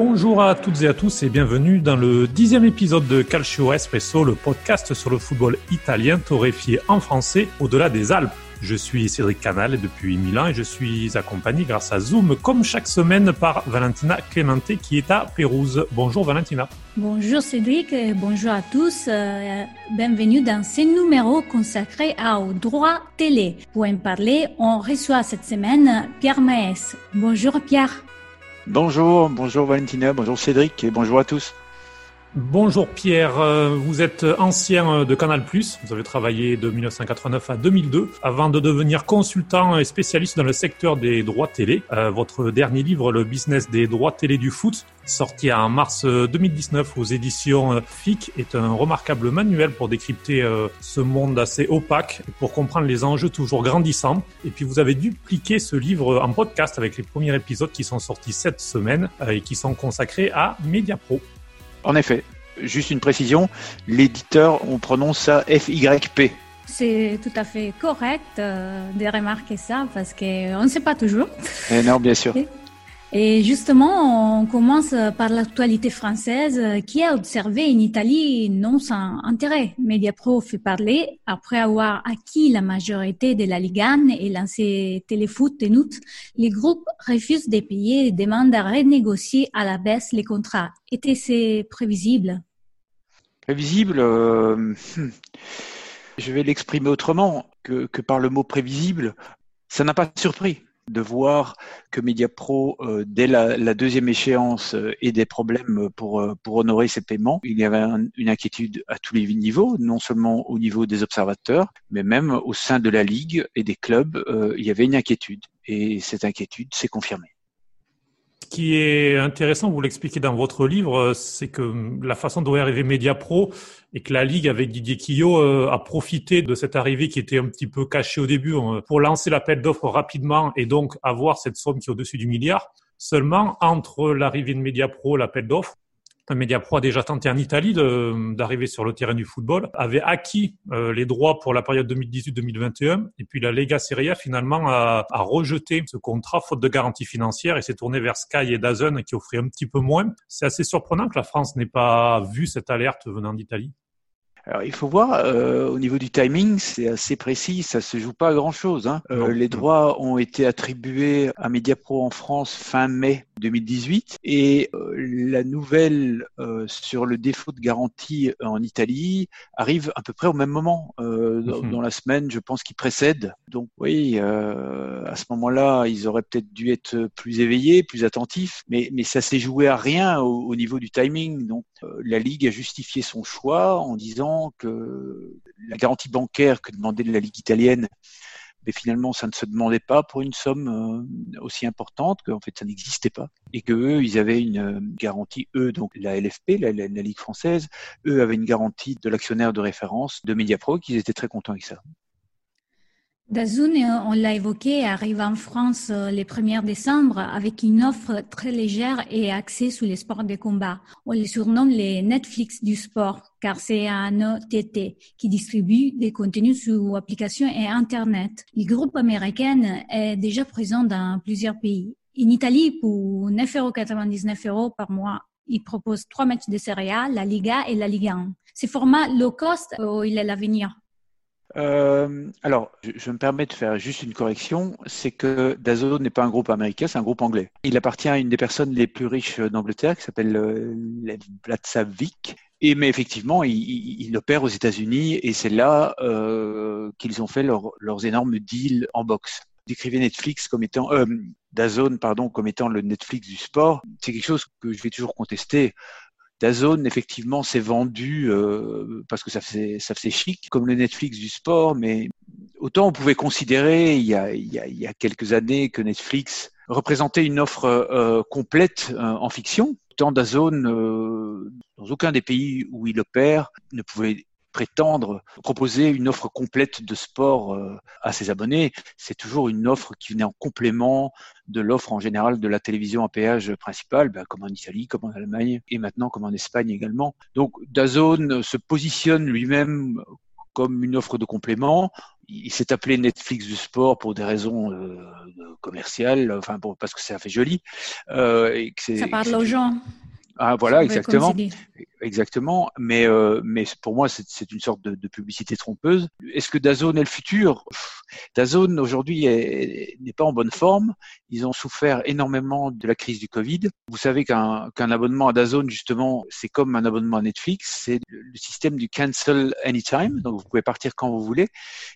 Bonjour à toutes et à tous et bienvenue dans le dixième épisode de Calcio Espresso, le podcast sur le football italien torréfié en français au-delà des Alpes. Je suis Cédric Canal depuis Milan et je suis accompagné grâce à Zoom comme chaque semaine par Valentina Clemente qui est à Pérouse. Bonjour Valentina. Bonjour Cédric et bonjour à tous. Euh, bienvenue dans ce numéro consacré au droit télé. Pour en parler, on reçoit cette semaine Pierre Maes. Bonjour Pierre. Bonjour, bonjour Valentina, bonjour Cédric et bonjour à tous. Bonjour Pierre, euh, vous êtes ancien de Canal+, vous avez travaillé de 1989 à 2002 avant de devenir consultant et spécialiste dans le secteur des droits télé. Euh, votre dernier livre, Le business des droits télé du foot, sorti en mars 2019 aux éditions FIC, est un remarquable manuel pour décrypter euh, ce monde assez opaque, pour comprendre les enjeux toujours grandissants. Et puis vous avez dupliqué ce livre en podcast avec les premiers épisodes qui sont sortis cette semaine et qui sont consacrés à Mediapro. En effet, juste une précision, l'éditeur, on prononce ça FYP. C'est tout à fait correct euh, de remarquer ça parce qu'on ne sait pas toujours. Eh non, bien sûr. Et justement, on commence par l'actualité française qui a observé en Italie non sans intérêt. Mediapro fait parler après avoir acquis la majorité de la Ligue 1 et lancé Téléfoot et Nout. Les groupes refusent de payer et demandent à renégocier à la baisse les contrats. Était-ce prévisible? Prévisible euh, hmm. Je vais l'exprimer autrement que par le mot prévisible. Ça n'a pas surpris de voir que Mediapro, euh, dès la, deuxième échéance, euh, ait des problèmes pour, euh, pour honorer ses paiements. Il y avait une inquiétude à tous les niveaux, non seulement au niveau des observateurs, mais même au sein de la Ligue et des clubs, il y avait une inquiétude. Et cette inquiétude s'est confirmée. Ce qui est intéressant, vous l'expliquez dans votre livre, c'est que la façon dont est arrivé Mediapro et que la Ligue avec Didier Quillot euh, a profité de cette arrivée qui était un petit peu cachée au début euh, pour lancer l'appel d'offres rapidement et donc avoir cette somme qui est au-dessus du milliard. Seulement, entre l'arrivée de Mediapro, l'appel d'offres, Mediapro a déjà tenté en Italie d'arriver sur le terrain du football, avait acquis euh, les droits pour la période 2018-2021, et puis la Lega Serie A finalement a, a, rejeté ce contrat faute de garantie financière et s'est tourné vers Sky et Dazen qui offraient un petit peu moins. C'est assez surprenant que la France n'ait pas vu cette alerte venant d'Italie. Alors, il faut voir, euh, au niveau du timing, c'est assez précis, ça se joue pas à grand chose. Hein. Euh, les droits ont été attribués à Mediapro en France fin mai 2018 et euh, la nouvelle euh, sur le défaut de garantie en Italie arrive à peu près au même moment, euh, mhm. dans, la semaine, je pense, qui précède. Donc oui, à ce moment-là, ils auraient peut-être dû être plus éveillés, plus attentifs, mais, mais ça s'est joué à rien au, au niveau du timing. Donc la Ligue a justifié son choix en disant que la garantie bancaire que demandait la Ligue italienne mais finalement ça ne se demandait pas pour une somme euh, aussi importante qu'en fait ça n'existait pas et que eux ils avaient une euh, garantie eux donc la LFP la, la, Ligue française eux avaient une garantie de l'actionnaire de référence de Mediapro qu'ils étaient très contents avec ça. Dazun, on l'a évoqué, arrive en France euh, le 1er décembre avec une offre très légère et axée sur les sports de combat. On les surnomme les Netflix du sport car c'est un OTT qui distribue des contenus sur applications et Internet. Le groupe américain est déjà présent dans plusieurs pays. En Italie, pour 9,99 euros par mois, il propose trois matchs de Serie la Liga et la Ligue 1. Ce format low cost, oh, il est l'avenir. Euh, alors, je, me permets de faire juste une correction, c'est que Dazone n'est pas un groupe américain, c'est un groupe anglais. Il appartient à une des personnes les plus riches d'Angleterre, qui s'appelle euh, Vic. Et mais effectivement, il, il, opère aux États-Unis et c'est là euh, qu'ils ont fait leurs énormes deals en boxe. Décrivez Netflix comme étant euh, Dazone, pardon, comme étant le Netflix du sport. C'est quelque chose que je vais toujours contester. Dazone, effectivement, s'est vendu euh, parce que ça faisait, chic, comme le Netflix du sport, mais autant on pouvait considérer il y a quelques années que Netflix représentait une offre euh, complète euh, en fiction, autant Dazone, dans aucun des pays où il opère, ne pouvait prétendre proposer une offre complète de sport euh, à ses abonnés. C'est toujours une offre qui venait en complément de l'offre en général de la télévision à péage principale, ben, comme en Italie, comme en Allemagne et maintenant comme en Espagne également. Donc Dazone se positionne lui-même comme une offre de complément. il s'est appelé Netflix du sport pour des raisons commerciales, enfin parce que ça fait joli. et que ça parle aux gens. Ah voilà, exactement, exactement. Mais euh, mais pour moi, c'est une sorte de, de publicité trompeuse. Est-ce que Dazone est le futur? Dazone aujourd'hui n'est pas en bonne forme. Ils ont souffert énormément de la crise du Covid. Vous savez qu'un qu'un abonnement à Dazone justement, c'est comme un abonnement à Netflix. C'est le système du cancel anytime. Donc vous pouvez partir quand vous voulez.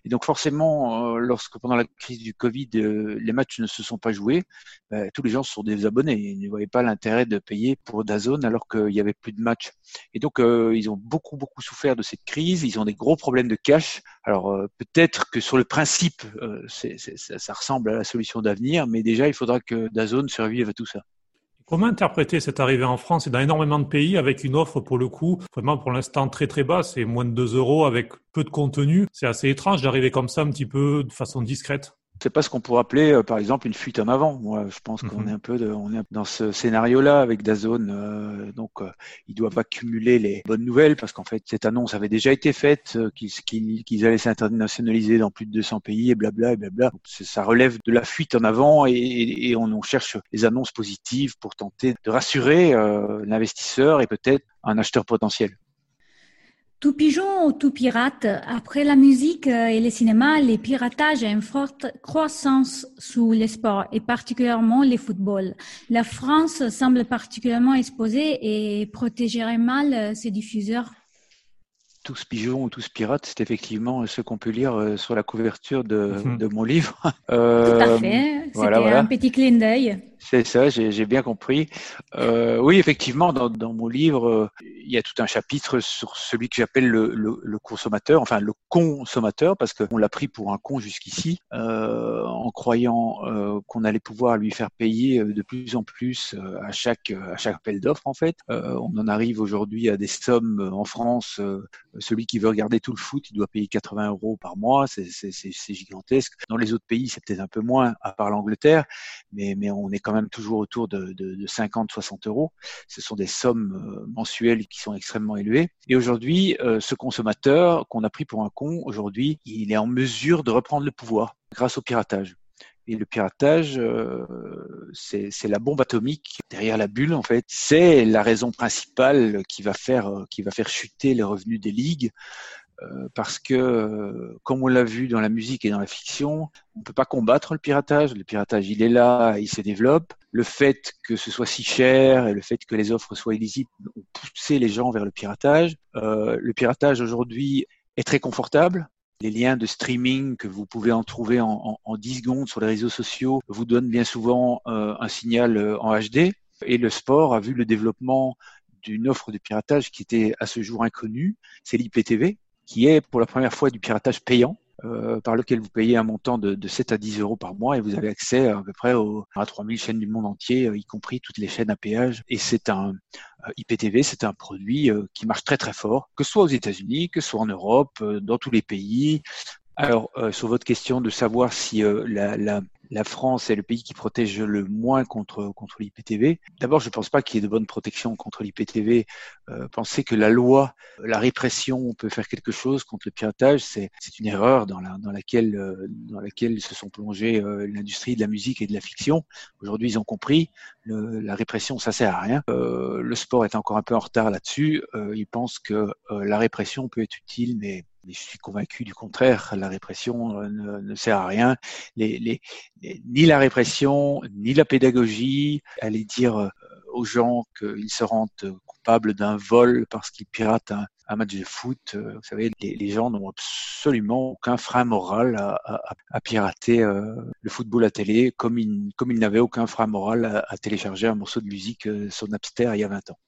Et donc forcément, euh, lorsque pendant la crise du Covid, euh, les matchs ne se sont pas joués, bah, tous les gens sont désabonnés. Ils ne voyaient pas l'intérêt de payer pour Dazone alors qu'il y avait plus de matchs. Et donc, euh, ils ont beaucoup, beaucoup souffert de cette crise. Ils ont des gros problèmes de cash. Alors, peut-être que sur le principe, euh, ça, ressemble à la solution d'avenir, mais déjà, il faudra que Dazone survive à tout ça. Comment interpréter cette arrivée en France? Et dans énormément de pays avec une offre pour le coup vraiment pour l'instant très très basse, c'est moins de 2 euros avec peu de contenu. C'est assez étrange d'arriver comme ça un petit peu de façon discrète c'est pas ce qu'on pourrait appeler, euh, par exemple, une fuite en avant. Moi, je pense qu'on mhm. est un peu de, on est dans ce scénario-là avec Dazone. Euh, donc, euh, ils doivent accumuler les bonnes nouvelles parce qu'en fait, cette annonce avait déjà été faite, qu'ils allaient s'internationaliser dans plus de 200 pays et blabla et blabla. ça relève de la fuite en avant et, et on, on, cherche les annonces positives pour tenter de rassurer l'investisseur et peut-être un acheteur potentiel. Tout pigeon ou tout pirate, après la musique et le cinéma, les piratages ont une forte croissance sous les sports et particulièrement les footballs. La France semble particulièrement exposée et protégerait mal ses diffuseurs tous pigeons ou tous pirates, c'est effectivement ce qu'on peut lire euh, sur la couverture de, mhm. de mon livre. Tout à fait. C'était un petit clin d'œil. C'est ça, j'ai bien compris. Euh, oui, effectivement, dans, mon livre, euh, il y a tout un chapitre sur celui que j'appelle le, consommateur, enfin le consommateur, parce qu'on l'a pris pour un con jusqu'ici, euh, en croyant euh, qu'on allait pouvoir lui faire payer de plus en plus à chaque à chaque appel d'offres. En fait, on en arrive aujourd'hui à des sommes en France. celui qui veut regarder tout le foot, il doit payer 80 euros par mois. C'est gigantesque. Dans les autres pays, c'est peut-être un peu moins, à part l'Angleterre, mais mais on est quand même toujours autour de, de, 50-60 euros. Ce sont des sommes euh, mensuelles qui sont extrêmement élevées. Et aujourd'hui, euh, ce consommateur qu'on a pris pour un con, aujourd'hui, il est en mesure de reprendre le pouvoir grâce au piratage. Et le piratage, euh, c'est la bombe atomique derrière la bulle en fait. C'est la raison principale qui va faire qui va faire chuter les revenus des ligues. Euh, parce que, euh, comme on l'a vu dans la musique et dans la fiction, on ne peut pas combattre le piratage. Le piratage, il est là, il se développe. Le fait que ce soit si cher et le fait que les offres soient illisibles ont poussé les gens vers le piratage. Euh, le piratage aujourd'hui est très confortable. Les liens de streaming que vous pouvez en trouver en, en, 10 secondes sur les réseaux sociaux vous donnent bien souvent un signal en HD. Et le sport a vu le développement d'une offre de piratage qui était à ce jour inconnue, c'est l'IPTV, qui est pour la première fois du piratage payant. Euh, par lequel vous payez un montant de, de, 7 à 10 euros par mois et vous avez accès à, peu près aux, à 3000 chaînes du monde entier, euh, y compris toutes les chaînes à péage. Et c'est un euh, IPTV, c'est un produit qui marche très très fort, que ce soit aux États-Unis, que ce soit en Europe, dans tous les pays. Alors, sur votre question de savoir si la, la, la France est le pays qui protège le moins contre, contre l'IPTV. D'abord, je ne pense pas qu'il y ait de bonne protection contre l'IPTV. Euh, penser que la loi, la répression peut faire quelque chose contre le piratage, c'est une erreur dans, la, dans, laquelle, euh, dans laquelle se sont plongés euh, l'industrie de la musique et de la fiction. Aujourd'hui, ils ont compris, le, la répression, ça sert à rien. Euh, le sport est encore un peu en retard là-dessus. Euh, ils pensent que la répression peut être utile, mais je suis convaincu du contraire. La répression euh, ne, sert à rien. Ni la répression, ni la pédagogie. Aller dire euh, aux gens qu'ils se rendent coupables d'un vol parce qu'ils piratent un, match de foot. Euh, vous savez, les, gens n'ont absolument aucun frein moral à, pirater le football à télé, comme ils, n'avaient aucun frein moral à, à, télécharger un morceau de musique sur Napster il y a 20 ans.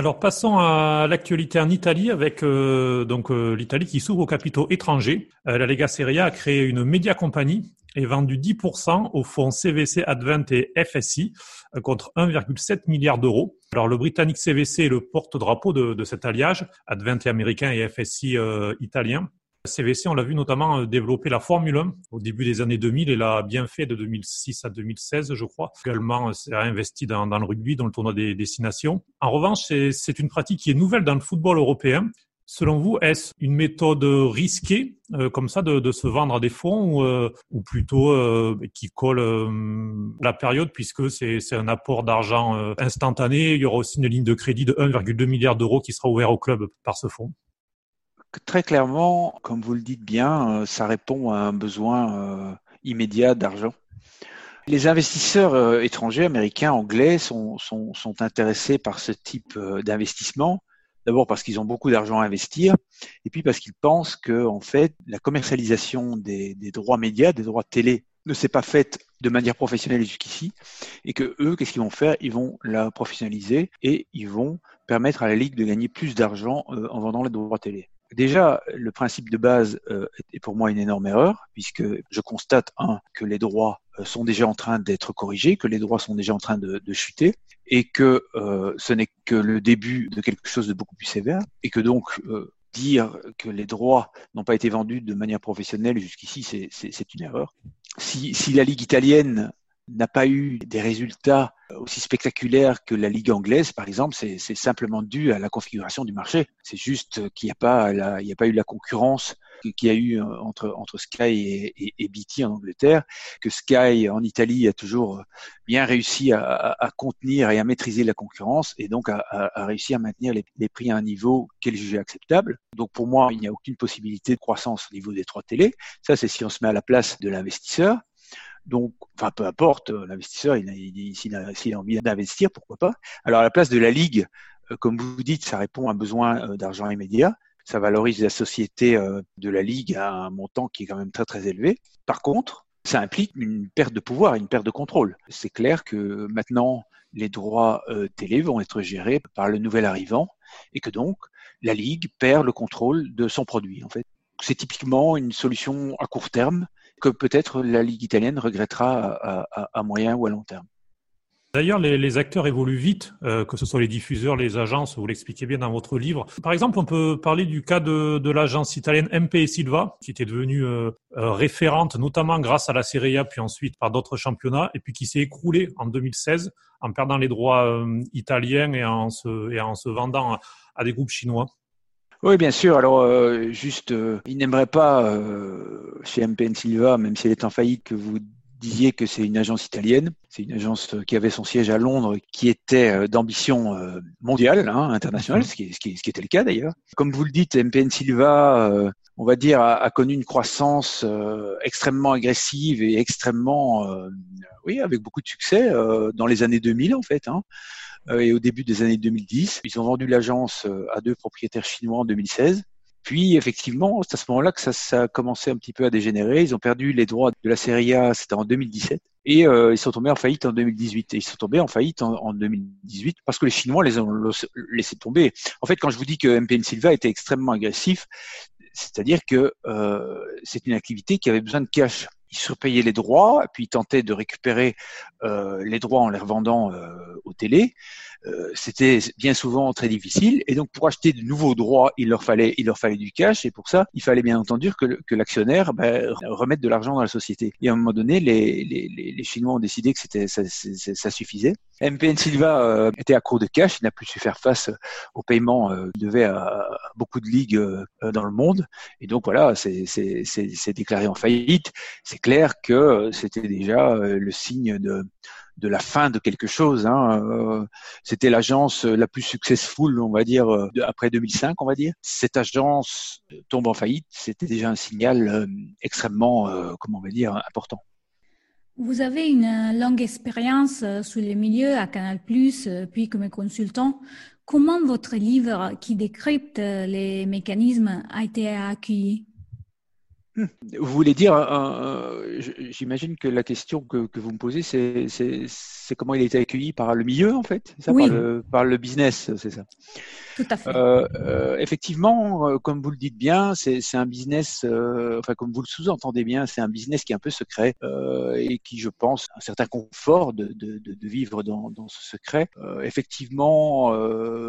Alors passons à l'actualité en Italie avec euh, donc euh, l'Italie qui s'ouvre aux capitaux étrangers. Euh, la Lega Serie A créé une média compagnie et vendu 10% au fonds CVC Advent et FSI contre 1,7 milliard d'euros. Alors le britannique CVC est le porte-drapeau de, de, cet alliage, Advent est américain et FSI italien. CVC, on l'a vu notamment euh, développer la Formule 1 au début des années 2000 et l'a bien fait de 2006 à 2016, je crois. Également, c'est euh, investi dans, dans, le rugby, dans le tournoi des destinations. En revanche, c'est une pratique qui est nouvelle dans le football européen. Selon vous, est-ce une méthode risquée euh, comme ça de, se vendre à des fonds ou, plutôt qui colle la période puisque c'est un apport d'argent instantané? Il y aura aussi une ligne de crédit de 1,2 milliard d'euros qui sera ouverte au club par ce fonds. Très clairement, comme vous le dites bien, ça répond à un besoin immédiat d'argent. Les investisseurs étrangers, américains, anglais, sont, intéressés par ce type d'investissement D'abord parce qu'ils ont beaucoup d'argent à investir, et puis parce qu'ils pensent que en fait la commercialisation des, droits médias, des droits télé, ne s'est pas faite de manière professionnelle jusqu'ici, et que eux, qu'est-ce qu'ils vont faire? Ils vont la professionnaliser et ils vont permettre à la ligue de gagner plus d'argent euh, en vendant les droits télé. Déjà, le principe de base euh, est pour moi une énorme erreur, puisque je constate, un, que les droits euh, sont déjà en train d'être corrigés, que les droits sont déjà en train de, de chuter, et que euh, ce n'est que le début de quelque chose de beaucoup plus sévère, et que donc euh, dire que les droits n'ont pas été vendus de manière professionnelle jusqu'ici, c'est une erreur. Si, si la Ligue italienne n'a pas eu des résultats aussi spectaculaires que la Ligue anglaise, par exemple, c'est simplement dû à la configuration du marché. C'est juste qu'il n'y a pas, a pas eu la concurrence qu'il y a eu entre entre Sky et, BT en Angleterre, que Sky en Italie a toujours bien réussi à, contenir et à maîtriser la concurrence et donc à, à à maintenir les, les, prix à un niveau qu'elle jugeait acceptable. Donc pour moi, il n'y a aucune possibilité de croissance au niveau des trois télés. Ça, c'est si on se met à la place de l'investisseur. Donc, enfin, peu importe, euh, l'investisseur, s'il a, a, envie d'investir, pourquoi pas. Alors, à la place de la ligue, euh, comme vous dites, ça répond à un besoin euh, d'argent immédiat. Ça valorise la société de la ligue à un montant qui est quand même très très élevé. Par contre, ça implique une perte de pouvoir, une perte de contrôle. C'est clair que maintenant, les droits télé vont être gérés par le nouvel arrivant et que donc la ligue perd le contrôle de son produit. En fait, c'est typiquement une solution à court terme que peut-être la Ligue italienne regrettera à, moyen ou à long terme. D'ailleurs, les, acteurs évoluent vite, euh, que ce soit les diffuseurs, les agences, vous l'expliquez bien dans votre livre. Par exemple, on peut parler du cas de, l'agence italienne MP Silva, qui était devenue euh, euh, référente, notamment grâce à la Serie A, puis ensuite par d'autres championnats, et puis qui s'est écroulée en 2016 en perdant les droits italiens et en, se, et en se vendant à des groupes chinois. Oui, bien sûr. Alors, euh, juste, euh, il n'aimerait pas, euh, chez MPN Silva, même si elle est en faillite, que vous disiez que c'est une agence italienne. C'est une agence qui avait son siège à Londres, qui était d'ambition mondiale, hein, internationale, ce qui, ce, qui, ce qui, était le cas d'ailleurs. Comme vous le dites, MPN Silva, on va dire, a, a connu une croissance extrêmement agressive et extrêmement, oui, avec beaucoup de succès dans les années 2000 en fait. Hein. Euh, et au début des années 2010. Ils ont vendu l'agence euh, à deux propriétaires chinois en 2016. Puis effectivement, c'est à ce moment-là que ça, ça, a commencé un petit peu à dégénérer. Ils ont perdu les droits de la Serie A, c'était en 2017. Et euh, ils sont tombés en faillite en 2018. Et ils sont tombés en faillite en, en, 2018 parce que les Chinois les ont laissé tomber. En fait, quand je vous dis que MPN Silva était extrêmement agressif, c'est-à-dire que euh, c'est une activité qui avait besoin de cash il surpayait les droits, puis il tentait de récupérer euh, les droits en les revendant euh, aux télé. Euh, c'était bien souvent très difficile. Et donc, pour acheter de nouveaux droits, il leur fallait, il leur fallait du cash. Et pour ça, il fallait bien entendu que, l'actionnaire ben, remette de l'argent dans la société. Et à un moment donné, les, les, les Chinois ont décidé que c'était ça, ça, suffisait. MPN Silva euh, était à court de cash. Il n'a plus su faire face aux paiements euh, qu'il devait à, beaucoup de ligues euh, dans le monde. Et donc, voilà, c'est déclaré en faillite. C'est clair que c'était déjà le signe de de la fin de quelque chose. Hein. Euh, c'était l'agence la plus successful, on va dire, euh, après 2005, on va dire. Cette agence tombe en faillite, c'était déjà un signal euh, extrêmement, comment on va dire, important. Vous avez une longue expérience sur les milieux à Canal+, puis comme consultant. Comment votre livre qui décrypte les mécanismes a été accueilli? Vous voulez dire, euh, j'imagine que la question que, vous me posez, c'est comment il a été accueilli par le milieu, en fait, ça, par, le, business, c'est ça. Tout à fait. Euh, euh, effectivement, comme vous le dites bien, c'est un business, enfin comme vous le sous-entendez bien, c'est un business qui est un peu secret et qui, je pense, a un certain confort de, vivre dans, dans, ce secret. effectivement,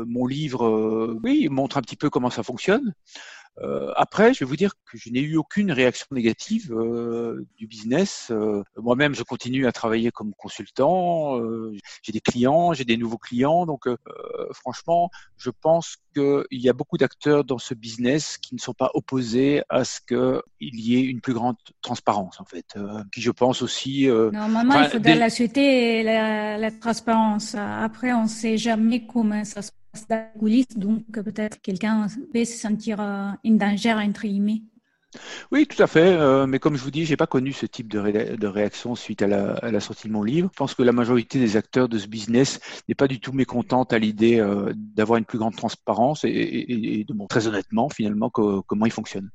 mon livre, oui, montre un petit peu comment ça fonctionne. Euh, après, je vais vous dire que je n'ai eu aucune réaction négative euh, du business. Euh, moi-même, je continue à travailler comme consultant. Euh, j'ai des clients, j'ai des nouveaux clients. Donc, euh, franchement, je pense qu'il y a beaucoup d'acteurs dans ce business qui ne sont pas opposés à ce qu'il y ait une plus grande transparence, en fait. qui, je pense aussi. Normalement, il faudrait la souhaiter la, la transparence. Après, on ne sait jamais comment ça se dans donc peut-être quelqu'un peut se sentir en euh, danger, entre guillemets. Oui, tout à fait. Euh, mais comme je vous dis, j'ai pas connu ce type de, réaction suite à la, sortie de mon livre. Je pense que la majorité des acteurs de ce business n'est pas du tout mécontente à l'idée euh, d'avoir une plus grande transparence et, de montrer très honnêtement finalement comment il fonctionne.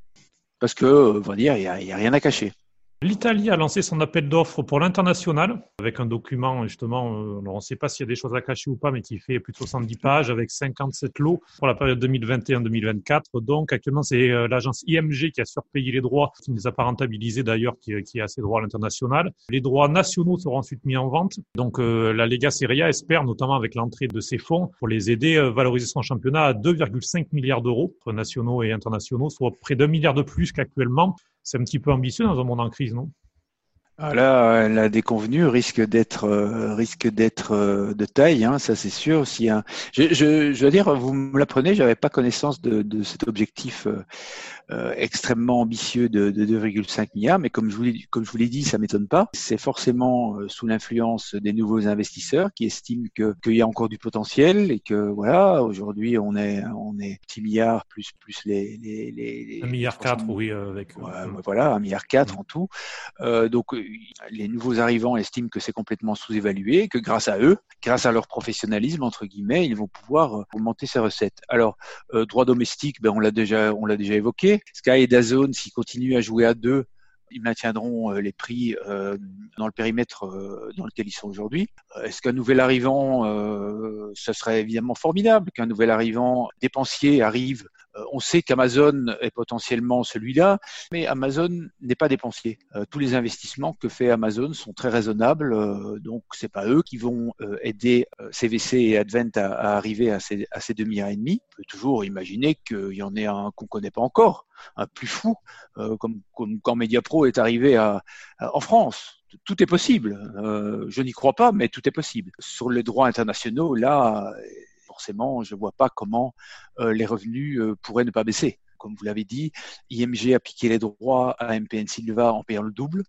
Parce que, on va dire, il n'y a, rien à cacher. L'Italie a lancé son appel d'offres pour l'international avec un document justement, euh, on ne sait pas s'il y a des choses à cacher ou pas, mais qui fait plus de 70 pages avec 57 lots pour la période 2021-2024. Donc actuellement, c'est euh, l'agence IMG qui a surpayé les droits, qui ne les a pas rentabilisés d'ailleurs, qui, qui a ses droits à l'international. Les droits nationaux seront ensuite mis en vente. Donc euh, la Lega Serie A espère, notamment avec l'entrée de ces fonds, pour les aider, à valoriser son championnat à 2,5 milliards d'euros, nationaux et internationaux, soit près d'un milliard de plus qu'actuellement c'est un petit peu ambitieux dans un monde en crise, non? Là, la déconvenue risque d'être euh, risque d'être euh, de taille, hein, ça c'est sûr. Si un... je, je, je, veux dire, vous me l'apprenez, j'avais pas connaissance de, de cet objectif euh, euh, extrêmement ambitieux de, de 2,5 milliards, mais comme je vous l'ai comme je vous l'ai dit, ça m'étonne pas. C'est forcément sous l'influence des nouveaux investisseurs qui estiment que qu'il y a encore du potentiel et que voilà, aujourd'hui on est on est 10 milliards plus plus les les, les, 1 milliard 4, oui, avec voilà, 1 milliard 4 en tout. donc les nouveaux arrivants estiment que c'est complètement sous-évalué, que grâce à eux, grâce à leur professionnalisme entre guillemets, ils vont pouvoir euh, augmenter ces recettes. Alors euh, droit domestique, ben on l'a déjà évoqué. Sky et Dazone, s'ils continuent à jouer à deux, ils maintiendront euh, les prix dans le périmètre dans lequel ils sont aujourd'hui. Est-ce qu'un nouvel arrivant, ce serait évidemment formidable qu'un nouvel arrivant dépensier arrive on sait qu'Amazon est potentiellement celui-là, mais Amazon n'est pas dépensier. Euh, tous les investissements que fait Amazon sont très raisonnables, euh, donc c'est pas eux qui vont aider CVC et Advent à, arriver à ces, à ces et demi. On peut toujours imaginer qu'il y en ait un qu'on connaît pas encore, un plus fou, comme, quand Mediapro est arrivé en France tout est possible. je n'y crois pas, mais tout est possible. Sur les droits internationaux, là, forcément, je ne vois pas comment euh, les revenus euh, pourraient ne pas baisser. Comme vous l'avez dit, IMG a les droits à MPN Silva en payant le double.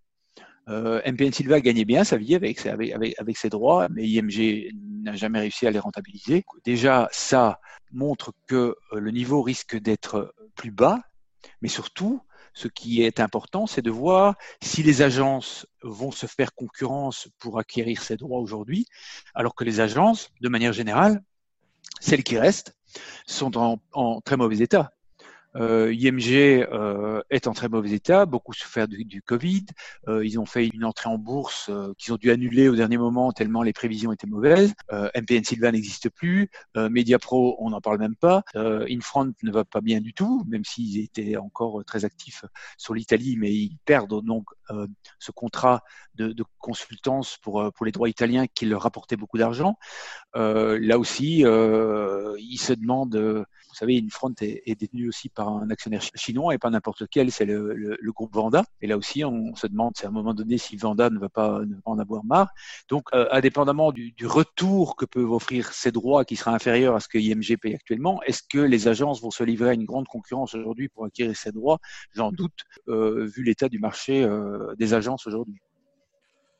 Euh, MPN Silva gagnait bien sa vie avec, avec, ses droits, mais IMG n'a jamais réussi à les rentabiliser. Déjà, ça montre que le niveau risque d'être plus bas, mais surtout, ce qui est important, c'est de voir si les agences vont se faire concurrence pour acquérir ces droits aujourd'hui, alors que les agences, de manière générale, celles qui restent sont en, très mauvais état. Euh, IMG euh, est en très mauvais état, beaucoup souffert du, Covid. Euh, ils ont fait une entrée en bourse euh, qu'ils ont dû annuler au dernier moment tellement les prévisions étaient mauvaises. Euh, MPN Silva n'existe plus. Euh, Mediapro, on n'en parle même pas. Infront ne va pas bien du tout, même s'ils étaient encore très actifs sur l'Italie, mais ils perdent donc ce contrat de, de, consultance pour, pour les droits italiens qui leur rapportait beaucoup d'argent. là aussi, ils se demandent savez, Infront est, est détenu aussi par un actionnaire chinois et pas n'importe lequel, c'est le, groupe Vanda. Et là aussi, on se demande à un moment donné si Vanda ne va pas, en avoir marre. Donc, euh, indépendamment du, du, retour que peuvent offrir ces droits qui sera inférieur à ce que IMG paye actuellement, est-ce que les agences vont se livrer à une grande concurrence aujourd'hui pour acquérir ces droits? J'en doute, euh, vu l'état du marché euh, des agences aujourd'hui.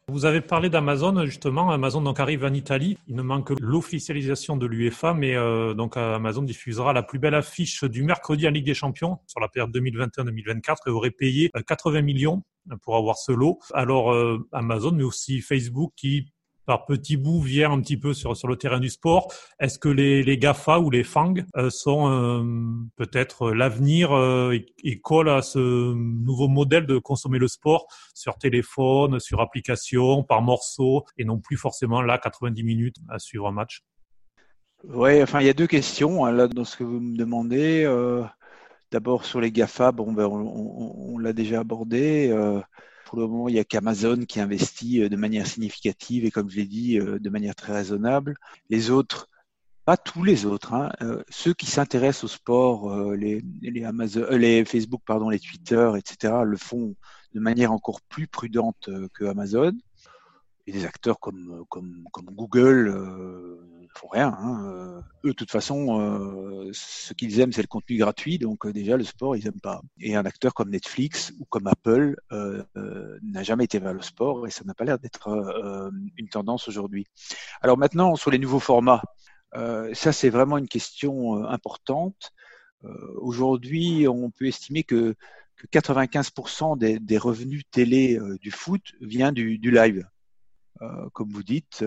Vous avez parlé d'Amazon, justement. Amazon donc arrive en Italie. Il ne manque que l'officialisation de l'UEFA, mais euh, donc Amazon diffusera la plus belle affiche du mercredi en Ligue des Champions sur la période 2021-2024 et aurait payé 80 euh, millions pour avoir ce lot. Alors euh, Amazon, mais aussi Facebook qui par petits bouts vient un petit peu sur, le terrain du sport. Est-ce que les, GAFA ou les FANG euh, sont euh, peut-être l'avenir euh, et, collent à ce nouveau modèle de consommer le sport sur téléphone, sur application, par morceaux et non plus forcément là 90 minutes à suivre un match? Oui, enfin il y a deux questions hein, là dans ce que vous me demandez. D'abord sur les GAFA, bon, ben, on l'a déjà abordé. Pour le moment, il n'y a qu'Amazon qui investit euh, de manière significative et, comme je l'ai dit, euh, de manière très raisonnable. Les autres pas tous les autres. Hein. Euh, ceux qui s'intéressent au sport, les, Facebook, pardon, les Twitter, etc., le font de manière encore plus prudente que Amazon. Et des acteurs comme Google font rien. Hein. Eux, de toute façon, ce qu'ils aiment, c'est le contenu gratuit. Donc déjà, le sport, ils n'aiment pas. Et un acteur comme Netflix ou comme Apple n'a jamais été vers le sport et ça n'a pas l'air d'être une tendance aujourd'hui. Alors maintenant, sur les nouveaux formats, euh, ça, c'est vraiment une question euh, importante. Euh, aujourd'hui, on peut estimer que, 95% des, revenus télé du foot vient du, live. Comme vous dites,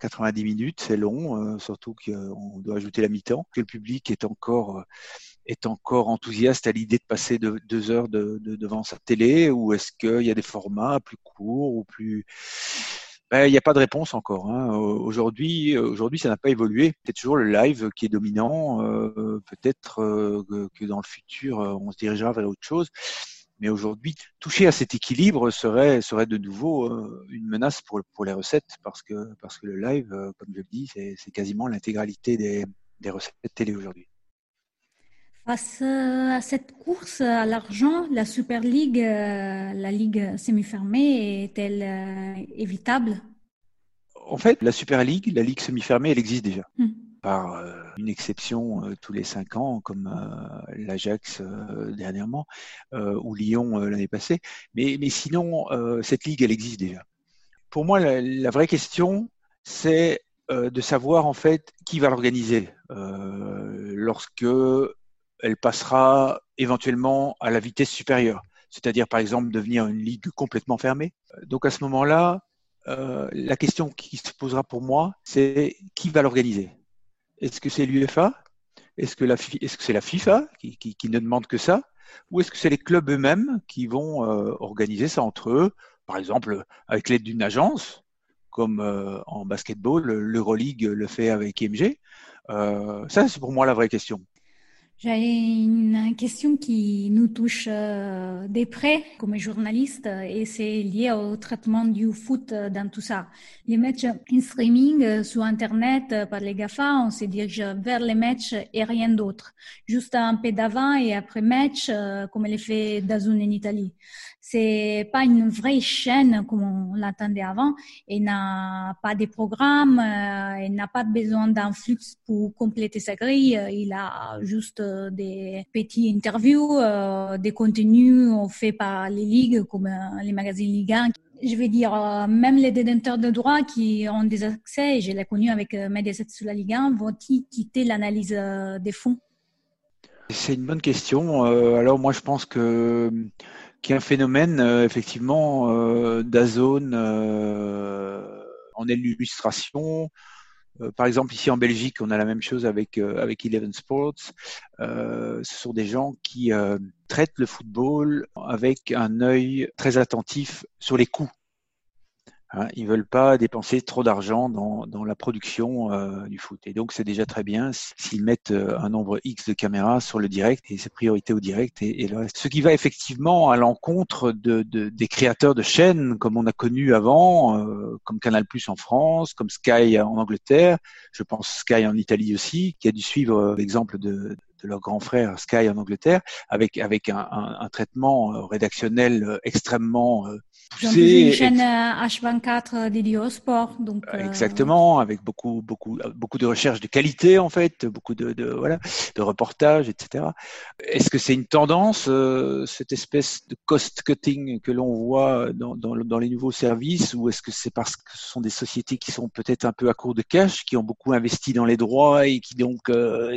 90 minutes, c'est long, surtout qu'on doit ajouter la mi-temps. Que le public est encore est encore enthousiaste à l'idée de passer de, deux heures devant sa télé, ou est-ce qu'il y a des formats plus courts ou plus ben, il n'y a pas de réponse encore. Hein. Aujourd'hui, aujourd'hui, ça n'a pas évolué. C'est toujours le live qui est dominant. Euh, peut-être euh, que dans le futur, euh, on se dirigera vers autre chose. Mais aujourd'hui, toucher à cet équilibre serait, serait de nouveau une menace pour, pour les recettes, parce que, parce que le live, comme je le dis, c'est quasiment l'intégralité des, des recettes télé aujourd'hui. Face à cette course à l'argent, la Super League, euh, la ligue semi-fermée, est-elle euh, évitable? En fait, la Super League, la ligue semi-fermée, elle existe déjà. Hmm. Par euh, une exception tous les cinq ans, comme l'Ajax dernièrement, ou Lyon l'année passée. Mais, sinon, cette ligue, elle existe déjà. Pour moi, la, vraie question, c'est de savoir en fait qui va l'organiser. lorsque elle passera éventuellement à la vitesse supérieure, c'est-à-dire par exemple devenir une ligue complètement fermée. Donc à ce moment-là, euh, la question qui se posera pour moi, c'est qui va l'organiser? Est-ce que c'est l'UEFA? Est-ce que c'est la FIFA qui, ne demande que ça? Ou est-ce que c'est les clubs eux-mêmes qui vont euh, organiser ça entre eux, par exemple avec l'aide d'une agence, comme euh, en basketball, l'Euroleague le fait avec IMG Ça, c'est pour moi la vraie question. J'ai une question qui nous touche euh, de près comme journaliste et c'est lié au traitement du foot dans tout ça. Les matchs en streaming euh, sur Internet euh, par les GAFA, on se dirige vers les matchs et rien d'autre. Juste un peu d'avant et après match, comme le fait Dazun en Italie. C'est pas une vraie chaîne comme on l'attendait avant. Il n'a pas de programme, il n'a pas besoin d'un flux pour compléter sa grille. Il a juste des petits interviews, euh, des contenus faits par les ligues comme euh, les magazines Ligue 1. Je vais dire, euh, même les détenteurs de droits qui ont des accès, et je l'ai connu avec Mediaset sur la Ligue 1, vont-ils quitter l'analyse des fonds? C'est une bonne question. alors moi, je pense que qu'il y a un phénomène, effectivement, d'azone en. Euh, par exemple, ici en Belgique, on a la même chose avec euh, avec Eleven Sports. Euh, ce sont des gens qui traitent le football avec un œil très attentif sur les coûts. Hein, ils veulent pas dépenser trop d'argent dans, dans, la production euh, du foot. Et donc, c'est déjà très bien s'ils mettent euh, un nombre X de caméras sur le direct et c'est priorité au direct et, et, le reste. Ce qui va effectivement à l'encontre de, de, des créateurs de chaînes comme on a connu avant, euh, comme Canal Plus en France, comme Sky en Angleterre. Je pense Sky en Italie aussi, qui a dû suivre l'exemple de, de leur grand frère Sky en Angleterre, avec avec un, un, un traitement rédactionnel extrêmement poussé. une chaîne H24 euh, dédiée au sport, donc. Euh, exactement, avec beaucoup, beaucoup, beaucoup de recherches de qualité en fait, beaucoup de, de voilà, de reportages, etc. Est-ce que c'est une tendance, euh, cette espèce de cost cutting que l'on voit dans, dans, dans, les nouveaux services, ou est-ce que c'est parce que ce sont des sociétés qui sont peut-être un peu à court de cash, qui ont beaucoup investi dans les droits et qui donc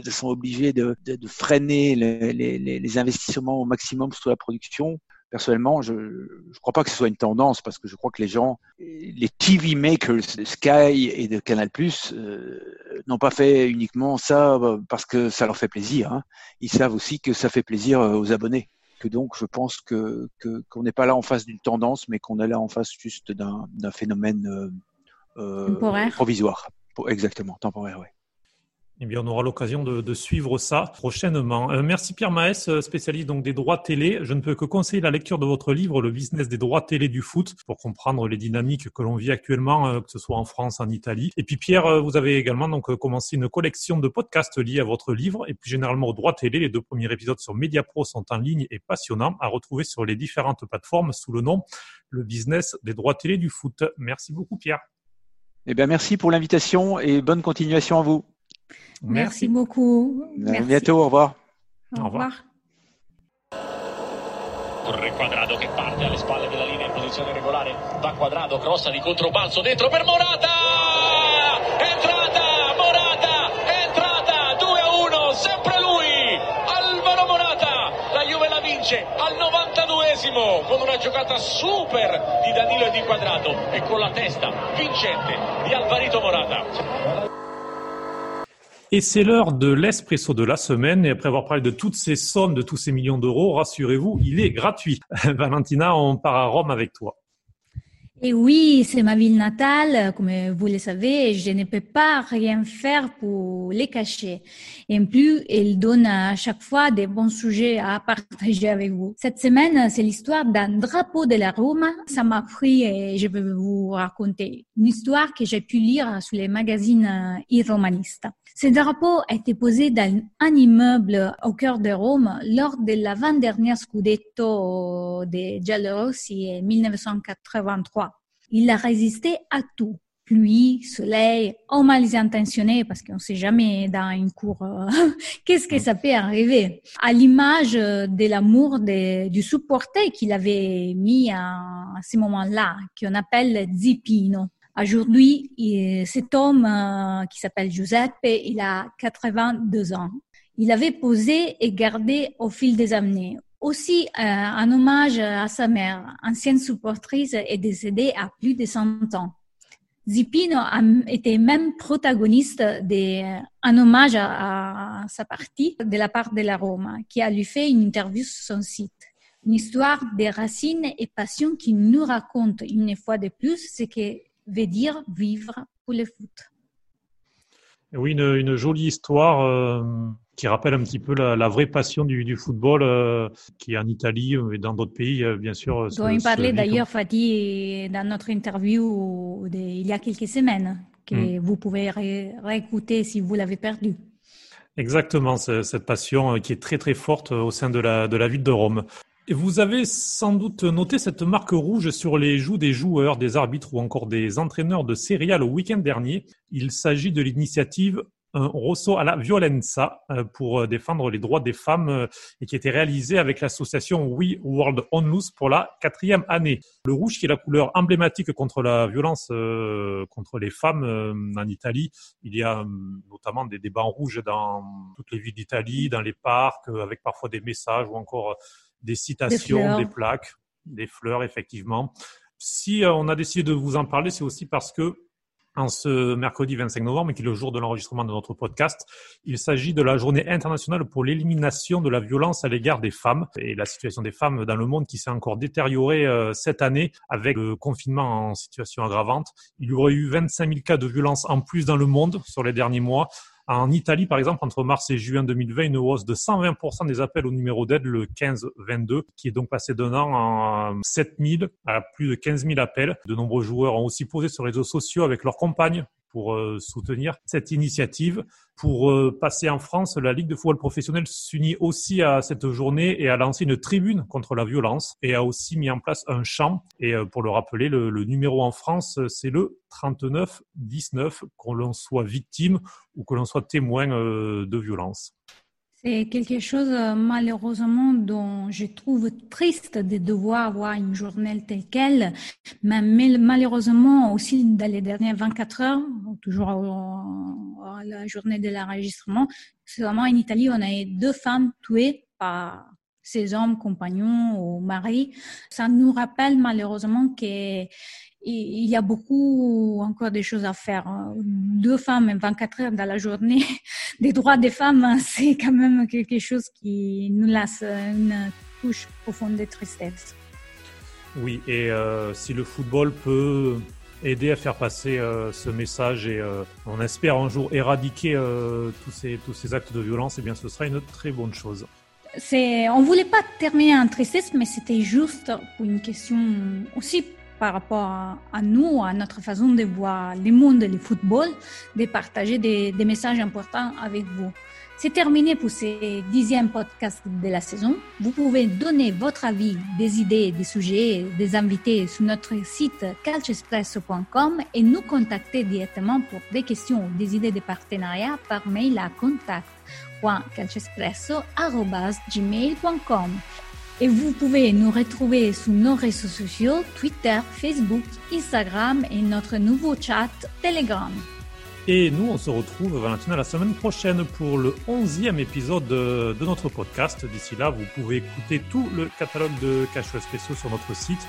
sont obligées de, de, de freiner les, les, les investissements au maximum sur la production personnellement, je ne crois pas que ce soit une tendance parce que je crois que les gens, les TV makers de Sky et de Canal+, euh, n'ont pas fait uniquement ça euh, parce que ça leur fait plaisir. Hein. Ils savent aussi que ça fait plaisir euh, aux abonnés. Que donc, je pense que qu'on n'est pas là en face d'une tendance, mais qu'on est là en face juste d'un phénomène euh, provisoire. Exactement, temporaire, oui. Eh bien, on aura l'occasion de, suivre ça prochainement. Euh, merci Pierre Maes, euh, spécialiste donc des droits télé. Je ne peux que conseiller la lecture de votre livre, Le business des droits télé du foot, pour comprendre les dynamiques que l'on vit actuellement, euh, que ce soit en France, en Italie. Et puis Pierre, vous avez également donc commencé une collection de podcasts liés à votre livre et puis généralement aux droits télé. Les deux premiers épisodes sur Mediapro sont en ligne et passionnants à retrouver sur les différentes plateformes sous le nom Le business des droits télé du foot. Merci beaucoup Pierre. Eh bien, merci pour l'invitation et bonne continuation à vous. Merci, beaucoup. À bientôt, au revoir. Au revoir. Corre Quadrado che parte alle spalle della linea in posizione regolare. Va Quadrado, crossa di controbalzo dentro per Morata! Entrata! Morata! Entrata! 2 a 1, sempre lui! Alvaro Morata! La Juve la vince al 92esimo con una giocata super di Danilo e di Quadrado e con la testa vincente di Alvarito Morata. Et c'est l'heure de l'espresso de la semaine. Et après avoir parlé de toutes ces sommes, de tous ces millions d'euros, rassurez-vous, il est gratuit. Valentina, on part à Rome avec toi. Et oui, c'est ma ville natale, comme vous le savez, je ne peux pas rien faire pour les cacher. Et en plus, elle donne à chaque fois des bons sujets à partager avec vous. Cette semaine, c'est l'histoire d'un drapeau de la Rome. Ça m'a pris et je vais vous raconter une histoire que j'ai pu lire sur les magazines irromanistes. Ce drapeau a été posé dans un immeuble au cœur de Rome lors de l'avant-dernière Scudetto de Giallorossi en 1983. Il a résisté à tout. Pluie, soleil, homme mal intentionné, parce qu'on ne sait jamais dans une cour euh, qu'est-ce que ça peut arriver. À l'image de l'amour du supporter qu'il avait mis à, à ce moment-là, qu'on appelle Zipino. Aujourd'hui, cet homme euh, qui s'appelle Giuseppe, il a 82 ans. Il avait posé et gardé au fil des années. Aussi, euh, un hommage à sa mère, ancienne supportrice, est décédée à plus de 100 ans. Zipino a été même protagoniste d'un hommage à, sa partie de la part de la Roma, qui a lui fait une interview sur son site. Une histoire des racines et passions qui nous raconte une fois de plus ce que veut dire vivre pour le foot. Oui, une, jolie histoire euh, qui rappelle un petit peu la, vraie passion du, football euh, qui est en Italie et dans d'autres pays, euh, bien sûr. Dont il parlait d'ailleurs, Fatih, dans notre interview il y a quelques semaines, que hmm. vous pouvez réécouter si vous l'avez perdu. Exactement, cette passion qui est très très forte au sein de la, de la ville de Rome. Vous avez sans doute noté cette marque rouge sur les joues des joueurs, des arbitres ou encore des entraîneurs de céréales au week-end dernier. Il s'agit de l'initiative Rosso à la Violenza euh, pour défendre les droits des femmes euh, et qui a été réalisé avec l'association We World Onlus pour la quatrième année. Le rouge qui est la couleur emblématique contre la violence euh, contre les femmes en Italie. Il y a notamment des, bancs rouges dans toutes les villes d'Italie, dans les parcs, avec parfois des messages ou encore des citations, des, plaques, des fleurs, effectivement. Si euh, on a décidé de vous en parler, c'est aussi parce que en ce mercredi 25 novembre, qui est le jour de l'enregistrement de notre podcast, il s'agit de la journée internationale pour l'élimination de la violence à l'égard des femmes et la situation des femmes dans le monde qui s'est encore détériorée euh, cette année avec le confinement en situation aggravante. Il y aurait eu 25 000 cas de violence en plus dans le monde sur les derniers mois, en Italie, par exemple, entre mars et juin 2020, une hausse de 120% des appels au numéro d'aide, le 15-22, qui est donc passé d'un an en 7 000 à plus de 15 000 appels. De nombreux joueurs ont aussi posé sur les réseaux sociaux avec leurs compagnes pour euh, soutenir cette initiative. Pour euh, passer en France, la Ligue de football professionnel s'unit aussi à cette journée et a lancé une tribune contre la violence et a aussi mis en place un champ. Et euh, pour le rappeler, le, numéro en France, c'est le 39-19, qu'on l'on soit victime ou que l'on soit témoin de violence. C'est quelque chose, malheureusement, dont je trouve triste de devoir avoir une journée telle qu'elle. Mais malheureusement, aussi dans les dernières 24 heures, toujours à la journée de l'enregistrement, vraiment en Italie, on a deux femmes tuées par ses hommes, compagnons ou maris. Ça nous rappelle malheureusement que il y a beaucoup encore des choses à faire. Hein. Deux femmes 24 heures dans la journée des droits des femmes, hein, c'est quand même quelque chose qui nous laisse une touche profonde de tristesse. Oui, et euh, si le football peut aider à faire passer ce message et on espère un jour éradiquer tous, ces, tous ces actes de violence, et eh bien ce sera une très bonne chose. On voulait pas terminer en tristesse, mais c'était juste pour une question aussi par rapport à, nous, à notre façon de voir le monde et le football, de partager des messages importants avec vous. C'est terminé pour ce dixième podcast de la saison. Vous pouvez donner votre avis, des idées, des sujets, des invités sur notre site calcespresso.com et nous contacter directement pour des questions ou des idées de partenariat par mail à contact.calcespresso.gmail.com. Et vous pouvez nous retrouver sur nos réseaux sociaux, Twitter, Facebook, Instagram et notre nouveau chat Telegram. Et nous, on se retrouve, Valentina, la semaine prochaine pour le 11e épisode de, notre podcast. D'ici là, vous pouvez écouter tout le catalogue de Cash Espresso sur notre site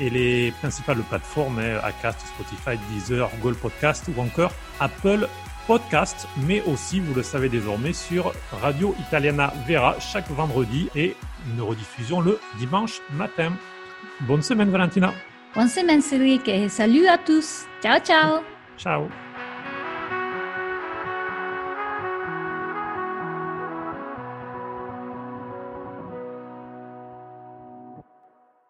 et les principales plateformes, hein, Acast, Spotify, Deezer, Google Podcast ou encore Apple Podcast, mais aussi, vous le savez désormais, sur Radio Italiana Vera chaque vendredi et une rediffusion le dimanche matin. Bonne semaine Valentina. Bonne semaine Cédric et salut à tous. Ciao ciao. Ciao.